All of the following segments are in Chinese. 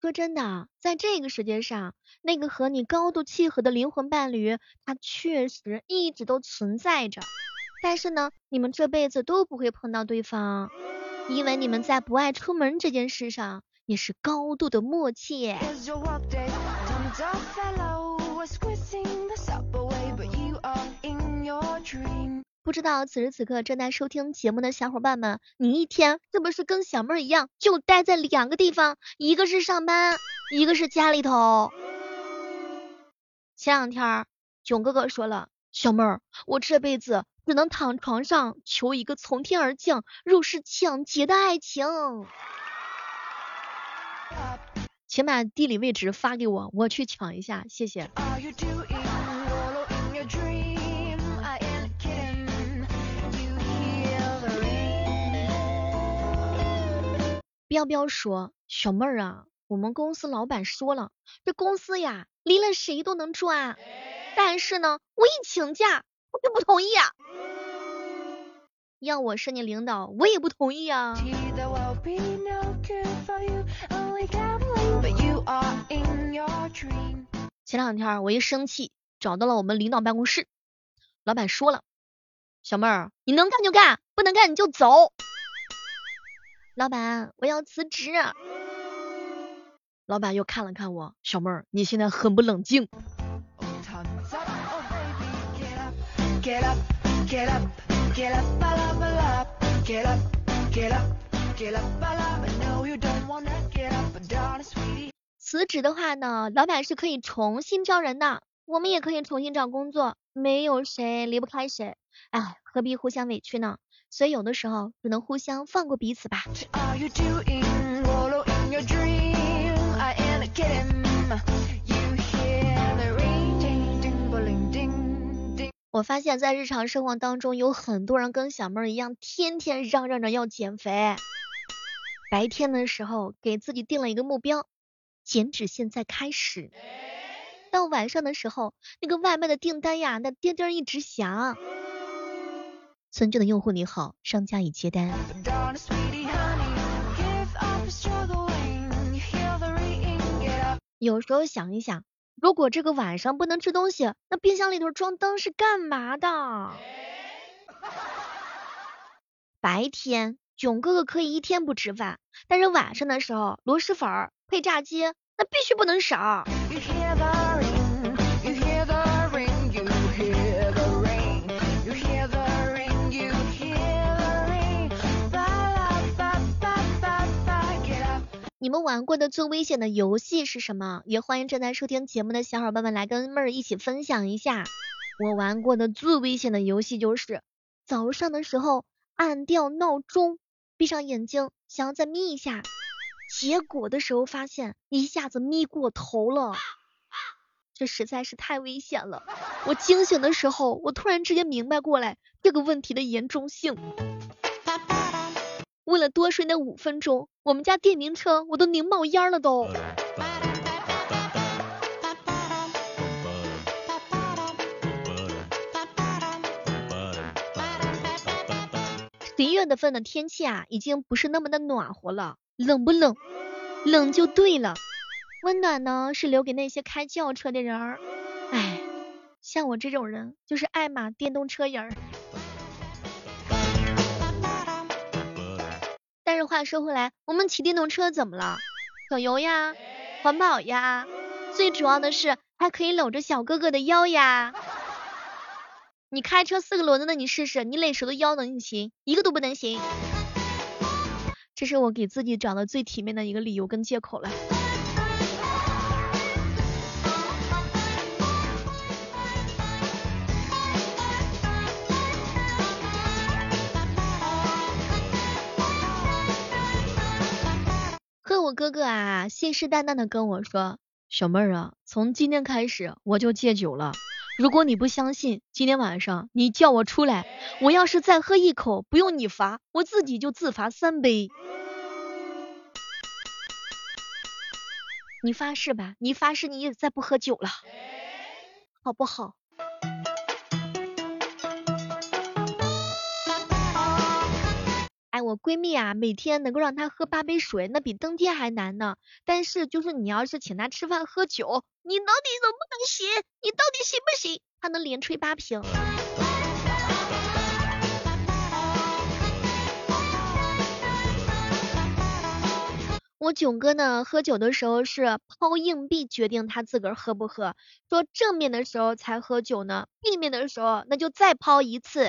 说真的，在这个世界上，那个和你高度契合的灵魂伴侣，他确实一直都存在着。但是呢，你们这辈子都不会碰到对方，因为你们在不爱出门这件事上也是高度的默契。不知道此时此刻正在收听节目的小伙伴们，你一天是不是跟小妹儿一样，就待在两个地方，一个是上班，一个是家里头？前两天囧哥哥说了，小妹儿，我这辈子只能躺床上求一个从天而降、入室抢劫的爱情。请把地理位置发给我，我去抢一下，谢谢。Are you doing 彪彪说：“小妹儿啊，我们公司老板说了，这公司呀，离了谁都能赚。但是呢，我一请假，我就不同意啊。要我是你领导，我也不同意啊。”前两天我一生气，找到了我们领导办公室，老板说了：“小妹儿，你能干就干，不能干你就走。”老板，我要辞职。老板又看了看我，小妹儿，你现在很不冷静。辞职的话呢，老板是可以重新招人的，我们也可以重新找工作，没有谁离不开谁，哎，何必互相委屈呢？所以有的时候只能互相放过彼此吧。我发现，在日常生活当中，有很多人跟小妹儿一样，天天嚷嚷着要减肥。白天的时候给自己定了一个目标，减脂现在开始。到晚上的时候，那个外卖的订单呀，那叮叮一直响。尊敬的用户你好，商家已接单。有时候想一想，如果这个晚上不能吃东西，那冰箱里头装灯是干嘛的？白天囧哥哥可以一天不吃饭，但是晚上的时候，螺蛳粉配炸鸡那必须不能少。你们玩过的最危险的游戏是什么？也欢迎正在收听节目的小伙伴们来跟妹儿一起分享一下。我玩过的最危险的游戏就是早上的时候按掉闹钟，闭上眼睛想要再眯一下，结果的时候发现一下子眯过头了，这实在是太危险了。我惊醒的时候，我突然之间明白过来这个问题的严重性。为了多睡那五分钟，我们家电瓶车我都拧冒烟了都。十一月的份的天气啊，已经不是那么的暖和了，冷不冷？冷就对了。温暖呢，是留给那些开轿车的人儿。哎，像我这种人，就是爱玛电动车人儿。这话说回来，我们骑电动车怎么了？省油呀，环保呀，最主要的是还可以搂着小哥哥的腰呀。你开车四个轮子的，你试试，你勒谁的腰能行？一个都不能行。这是我给自己找的最体面的一个理由跟借口了。我哥哥啊，信誓旦旦的跟我说：“小妹儿啊，从今天开始我就戒酒了。如果你不相信，今天晚上你叫我出来，我要是再喝一口，不用你罚，我自己就自罚三杯。你发誓吧，你发誓你也再不喝酒了，好不好？”我闺蜜啊，每天能够让她喝八杯水，那比登天还难呢。但是就是你要是请她吃饭喝酒，你到底能不能行？你到底行不行？她能连吹八瓶。我囧哥呢，喝酒的时候是抛硬币决定他自个儿喝不喝，说正面的时候才喝酒呢，背面的时候那就再抛一次。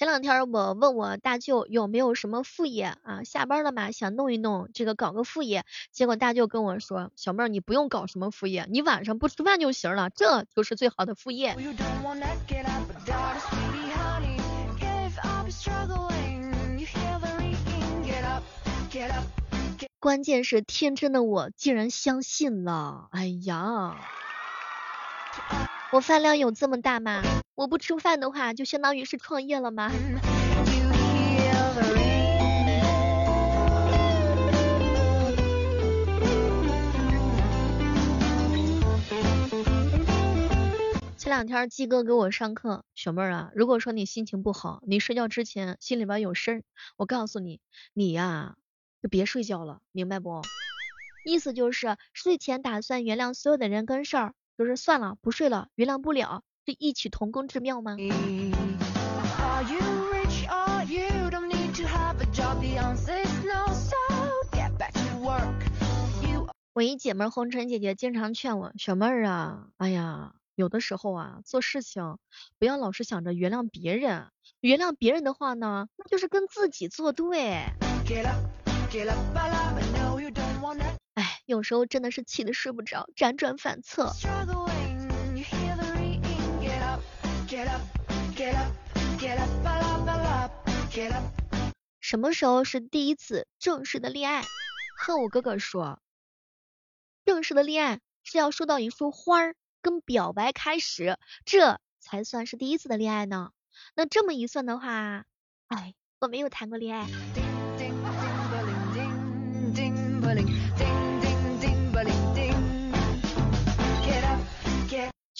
前两天我问我大舅有没有什么副业啊，下班了嘛，想弄一弄这个搞个副业，结果大舅跟我说，小妹儿你不用搞什么副业，你晚上不吃饭就行了，这就是最好的副业。关键是天真的我竟然相信了，哎呀。我饭量有这么大吗？我不吃饭的话，就相当于是创业了吗？前两天鸡哥给我上课，小妹儿啊，如果说你心情不好，你睡觉之前心里边有事儿，我告诉你，你呀就别睡觉了，明白不？意思就是睡前打算原谅所有的人跟事儿。就是算了，不睡了，原谅不了，这异曲同工之妙吗？我一姐妹红尘姐姐经常劝我，小妹儿啊，哎呀，有的时候啊，做事情不要老是想着原谅别人，原谅别人的话呢，那就是跟自己作对。哎，有时候真的是气得睡不着，辗转反侧。什么时候是第一次正式的恋爱？和我哥哥说，正式的恋爱是要收到一束花儿跟表白开始，这才算是第一次的恋爱呢。那这么一算的话，哎，我没有谈过恋爱。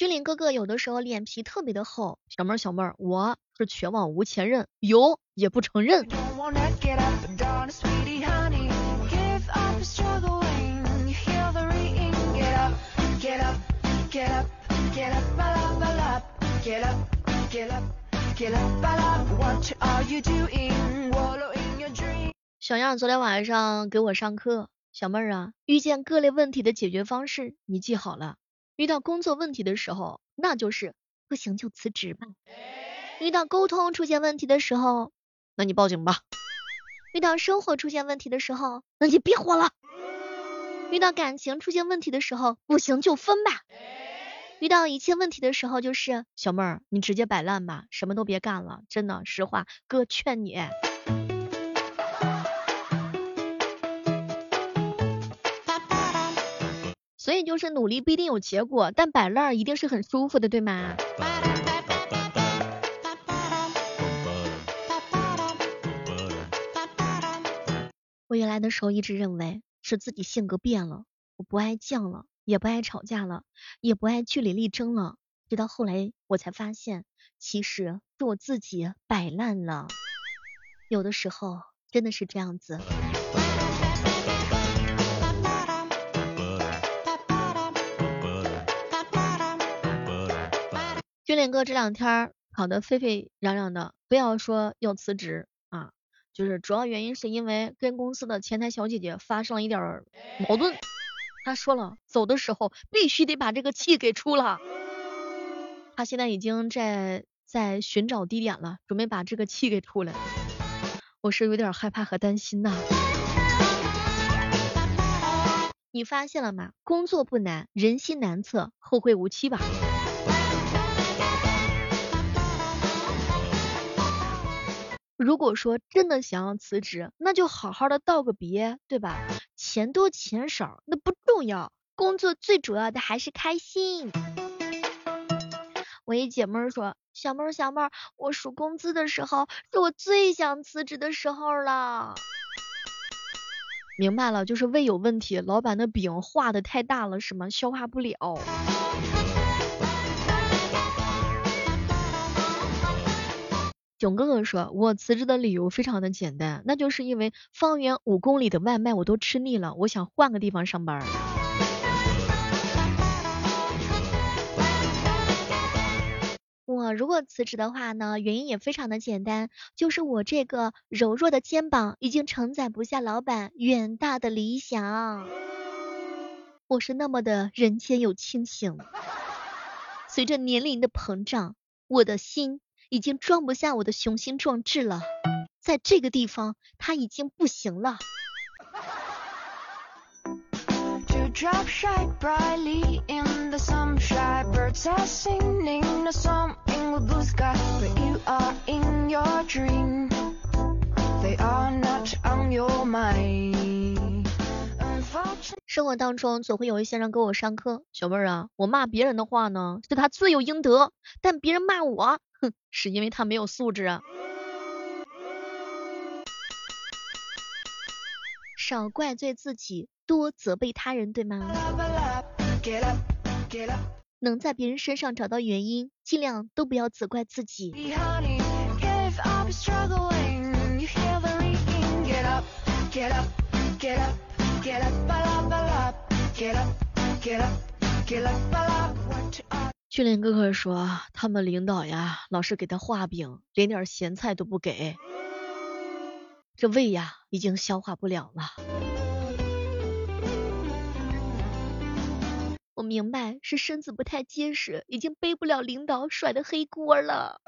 君临哥哥有的时候脸皮特别的厚，小妹儿小妹儿，我是全网无前任，有也不承认。小样昨天晚上给我上课，小妹儿啊，遇见各类问题的解决方式你记好了。遇到工作问题的时候，那就是不行就辞职吧；遇到沟通出现问题的时候，那你报警吧；遇到生活出现问题的时候，那你别活了；遇到感情出现问题的时候，不行就分吧；遇到一切问题的时候，就是小妹儿，你直接摆烂吧，什么都别干了。真的，实话，哥劝你。所以就是努力不一定有结果，但摆烂一定是很舒服的，对吗？我原来的时候一直认为是自己性格变了，我不爱犟了，也不爱吵架了，也不爱据理力争了。直到后来我才发现，其实是我自己摆烂了。有的时候真的是这样子。训练哥这两天跑得沸沸扬扬的，不要说要辞职啊，就是主要原因是因为跟公司的前台小姐姐发生了一点矛盾。他说了，走的时候必须得把这个气给出了。他现在已经在在寻找地点了，准备把这个气给出来。我是有点害怕和担心呐。你发现了吗？工作不难，人心难测，后会无期吧。如果说真的想要辞职，那就好好的道个别，对吧？钱多钱少那不重要，工作最主要的还是开心。我一姐妹说，小妹儿小妹儿，我数工资的时候是我最想辞职的时候了。明白了，就是胃有问题，老板的饼画的太大了是吗？消化不了。囧哥哥说，我辞职的理由非常的简单，那就是因为方圆五公里的外卖我都吃腻了，我想换个地方上班。我如果辞职的话呢，原因也非常的简单，就是我这个柔弱的肩膀已经承载不下老板远大的理想。我是那么的人间有清醒，随着年龄的膨胀，我的心。已经装不下我的雄心壮志了，在这个地方他已经不行了。生活当中总会有一些人给我上课，小妹儿啊，我骂别人的话呢，是他罪有应得，但别人骂我。哼，是因为他没有素质啊！少怪罪自己，多责备他人，对吗？能在别人身上找到原因，尽量都不要责怪自己。训练哥哥说，他们领导呀，老是给他画饼，连点咸菜都不给，这胃呀，已经消化不了了。我明白，是身子不太结实，已经背不了领导甩的黑锅了。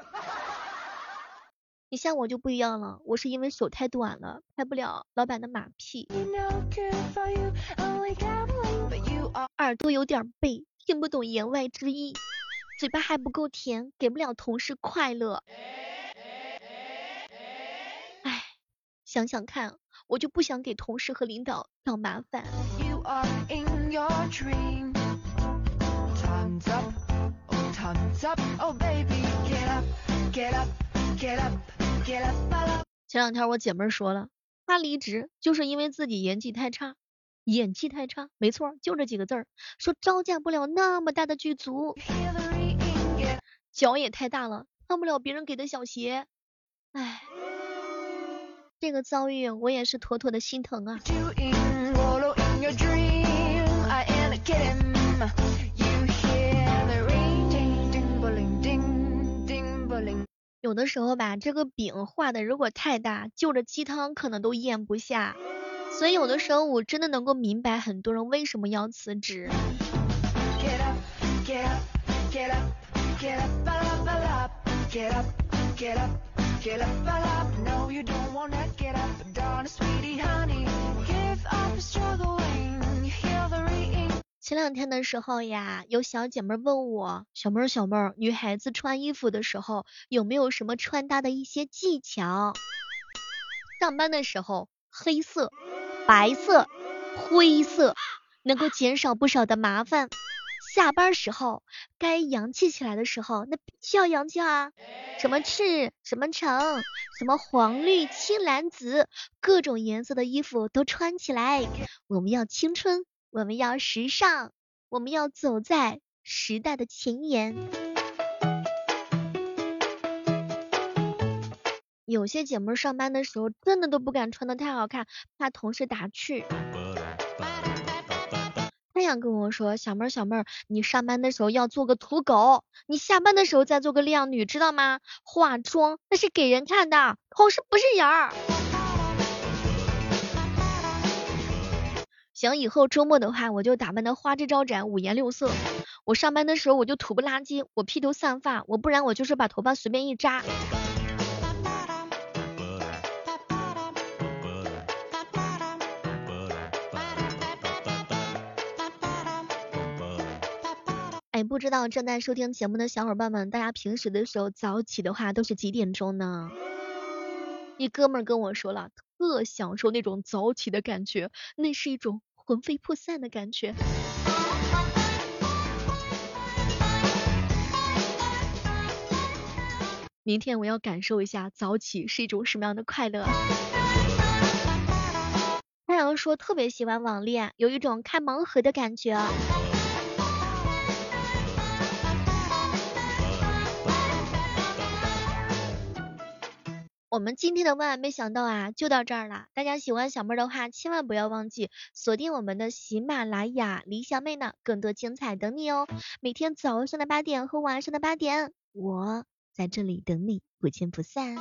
你像我就不一样了，我是因为手太短了，拍不了老板的马屁，耳朵有点背，听不懂言外之意。嘴巴还不够甜，给不了同事快乐。哎，想想看，我就不想给同事和领导找麻烦。前两天我姐妹说了，她离职就是因为自己演技太差，演技太差，没错，就这几个字儿，说招架不了那么大的剧组。脚也太大了，穿不了别人给的小鞋。唉，这个遭遇我也是妥妥的心疼啊。有的时候吧，这个饼画的如果太大，就着鸡汤可能都咽不下。所以有的时候我真的能够明白很多人为什么要辞职。前两天的时候呀，有小姐妹问我，小妹儿小妹儿，女孩子穿衣服的时候有没有什么穿搭的一些技巧？上班的时候，黑色、白色、灰色能够减少不少的麻烦。下班时候该洋气起来的时候，那必须要洋气啊！什么赤，什么橙，什么黄绿青蓝紫，各种颜色的衣服都穿起来。我们要青春，我们要时尚，我们要走在时代的前沿。有些姐妹上班的时候真的都不敢穿的太好看，怕同事打趣。太阳跟我说，小妹儿小妹儿，你上班的时候要做个土狗，你下班的时候再做个靓女，知道吗？化妆那是给人看的，同事不是人儿。行，以后周末的话，我就打扮的花枝招展，五颜六色。我上班的时候我就土不拉几，我披头散发，我不然我就是把头发随便一扎。哎，不知道正在收听节目的小伙伴们，大家平时的时候早起的话都是几点钟呢？一哥们儿跟我说了，特享受那种早起的感觉，那是一种魂飞魄散的感觉。明天我要感受一下早起是一种什么样的快乐。太阳说特别喜欢网恋，有一种开盲盒的感觉。我们今天的万万没想到啊，就到这儿了。大家喜欢小妹的话，千万不要忘记锁定我们的喜马拉雅，李小妹呢，更多精彩等你哦。每天早上的八点和晚上的八点，我在这里等你，不见不散。